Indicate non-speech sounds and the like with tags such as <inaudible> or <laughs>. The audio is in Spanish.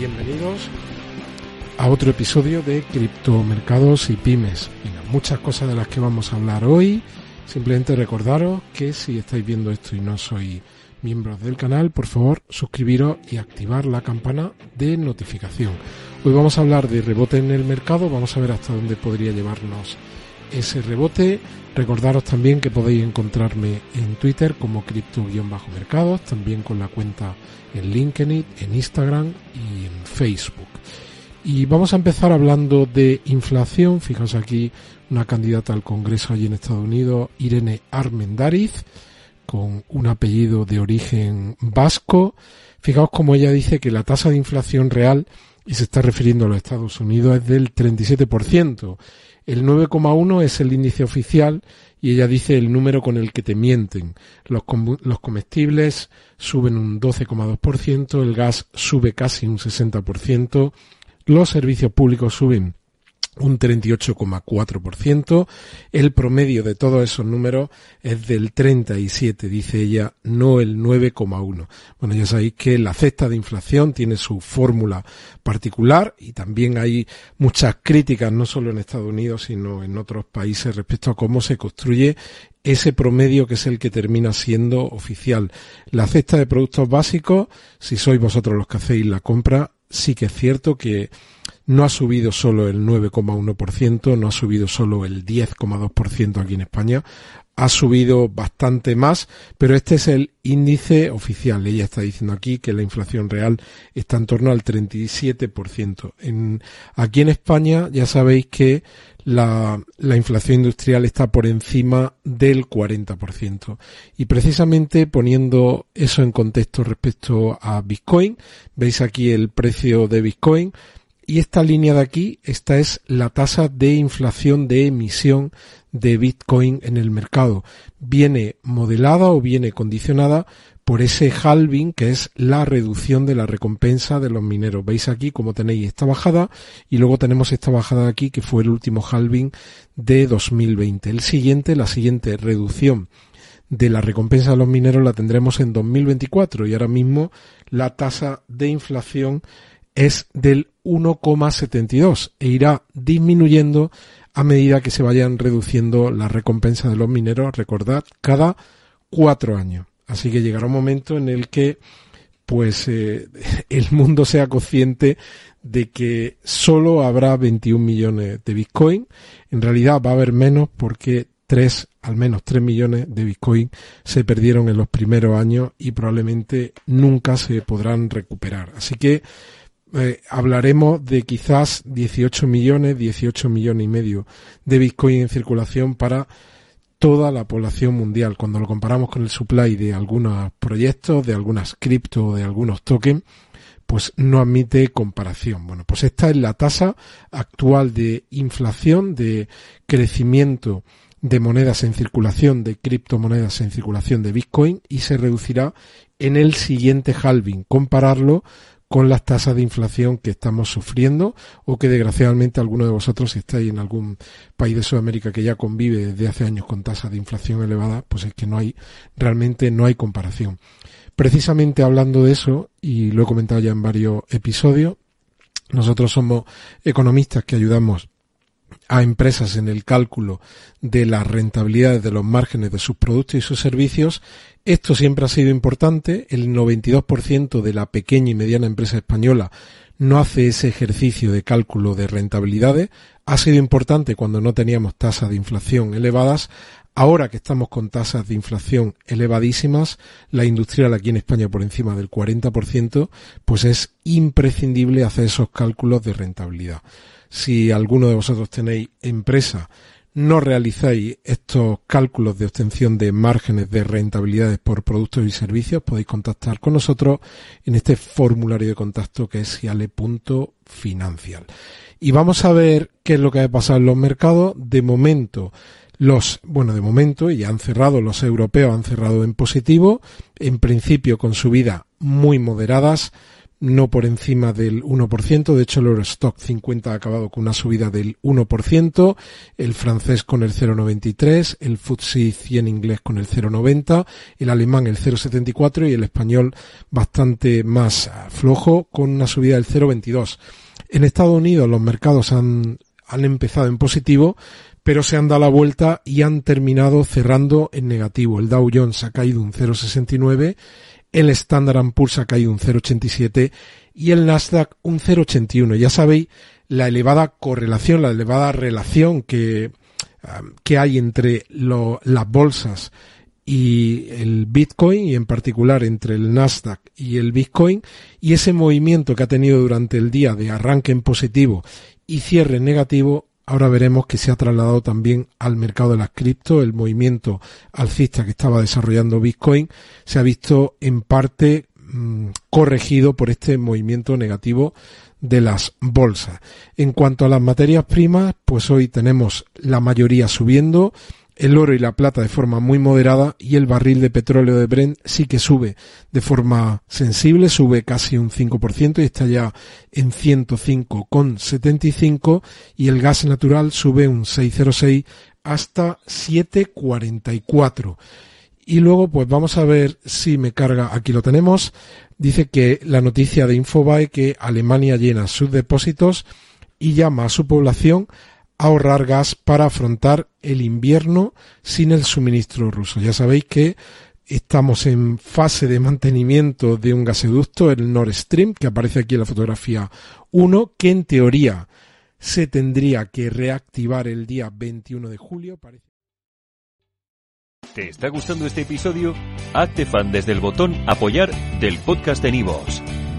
bienvenidos a otro episodio de Criptomercados y Pymes. muchas cosas de las que vamos a hablar hoy. Simplemente recordaros que si estáis viendo esto y no sois miembros del canal, por favor suscribiros y activar la campana de notificación. Hoy vamos a hablar de rebote en el mercado, vamos a ver hasta dónde podría llevarnos ese rebote. Recordaros también que podéis encontrarme en Twitter como cripto-mercados, también con la cuenta en LinkedIn, en Instagram y en Facebook. Y vamos a empezar hablando de inflación. Fijaos aquí una candidata al Congreso allí en Estados Unidos, Irene Armendariz, con un apellido de origen vasco. Fijaos como ella dice que la tasa de inflación real, y se está refiriendo a los Estados Unidos, es del 37%. El 9,1 es el índice oficial y ella dice el número con el que te mienten. Los, los comestibles suben un 12,2%, el gas sube casi un 60%, los servicios públicos suben un 38,4%. El promedio de todos esos números es del 37, dice ella, no el 9,1. Bueno, ya sabéis que la cesta de inflación tiene su fórmula particular y también hay muchas críticas, no solo en Estados Unidos, sino en otros países respecto a cómo se construye ese promedio que es el que termina siendo oficial. La cesta de productos básicos, si sois vosotros los que hacéis la compra, sí que es cierto que no ha subido solo el 9,1%, no ha subido solo el 10,2% aquí en España, ha subido bastante más, pero este es el índice oficial. Ella está diciendo aquí que la inflación real está en torno al 37%. En, aquí en España ya sabéis que la, la, inflación industrial está por encima del 40%. Y precisamente poniendo eso en contexto respecto a Bitcoin, veis aquí el precio de Bitcoin, y esta línea de aquí, esta es la tasa de inflación de emisión de Bitcoin en el mercado. Viene modelada o viene condicionada por ese halving que es la reducción de la recompensa de los mineros. Veis aquí como tenéis esta bajada y luego tenemos esta bajada aquí que fue el último halving de 2020. El siguiente, la siguiente reducción de la recompensa de los mineros la tendremos en 2024 y ahora mismo la tasa de inflación es del 1,72 e irá disminuyendo a medida que se vayan reduciendo las recompensas de los mineros, recordad, cada cuatro años. Así que llegará un momento en el que pues eh, <laughs> el mundo sea consciente de que solo habrá 21 millones de Bitcoin. En realidad va a haber menos porque tres, al menos 3 millones de Bitcoin se perdieron en los primeros años y probablemente nunca se podrán recuperar. Así que eh, hablaremos de quizás 18 millones, 18 millones y medio de Bitcoin en circulación para toda la población mundial. Cuando lo comparamos con el supply de algunos proyectos, de algunas cripto, de algunos tokens, pues no admite comparación. Bueno, pues esta es la tasa actual de inflación, de crecimiento de monedas en circulación, de criptomonedas en circulación de Bitcoin y se reducirá en el siguiente halving. Compararlo con las tasas de inflación que estamos sufriendo o que desgraciadamente alguno de vosotros si estáis en algún país de Sudamérica que ya convive desde hace años con tasas de inflación elevadas, pues es que no hay, realmente no hay comparación. Precisamente hablando de eso, y lo he comentado ya en varios episodios, nosotros somos economistas que ayudamos a empresas en el cálculo de las rentabilidades de los márgenes de sus productos y sus servicios. Esto siempre ha sido importante. El 92% de la pequeña y mediana empresa española no hace ese ejercicio de cálculo de rentabilidades. Ha sido importante cuando no teníamos tasas de inflación elevadas. Ahora que estamos con tasas de inflación elevadísimas, la industrial aquí en España por encima del 40%, pues es imprescindible hacer esos cálculos de rentabilidad si alguno de vosotros tenéis empresa, no realizáis estos cálculos de obtención de márgenes de rentabilidades por productos y servicios, podéis contactar con nosotros en este formulario de contacto que es ciale.financial. Y vamos a ver qué es lo que ha pasado en los mercados. De momento, los, bueno, de momento, ya han cerrado, los europeos han cerrado en positivo, en principio con subidas muy moderadas, no por encima del 1%. De hecho, el Eurostock 50 ha acabado con una subida del 1%, el francés con el 0,93, el FTSE 100 inglés con el 0,90, el alemán el 0,74 y el español bastante más flojo con una subida del 0,22. En Estados Unidos los mercados han, han empezado en positivo, pero se han dado la vuelta y han terminado cerrando en negativo. El Dow Jones ha caído un 0,69, el Standard Poor's ha caído un 0,87 y el Nasdaq un 0,81. Ya sabéis la elevada correlación, la elevada relación que, que hay entre las bolsas y el Bitcoin y en particular entre el Nasdaq y el Bitcoin y ese movimiento que ha tenido durante el día de arranque en positivo y cierre en negativo ahora veremos que se ha trasladado también al mercado de las cripto, el movimiento alcista que estaba desarrollando Bitcoin se ha visto en parte mm, corregido por este movimiento negativo de las bolsas. En cuanto a las materias primas, pues hoy tenemos la mayoría subiendo, el oro y la plata de forma muy moderada y el barril de petróleo de Brent sí que sube de forma sensible, sube casi un 5% y está ya en 105,75 y el gas natural sube un 6,06 hasta 7,44. Y luego pues vamos a ver si me carga, aquí lo tenemos, dice que la noticia de Infobae que Alemania llena sus depósitos y llama a su población ahorrar gas para afrontar el invierno sin el suministro ruso. Ya sabéis que estamos en fase de mantenimiento de un gasoducto, el Nord Stream, que aparece aquí en la fotografía 1, que en teoría se tendría que reactivar el día 21 de julio. ¿Te está gustando este episodio? Hazte fan desde el botón apoyar del podcast de Nivos.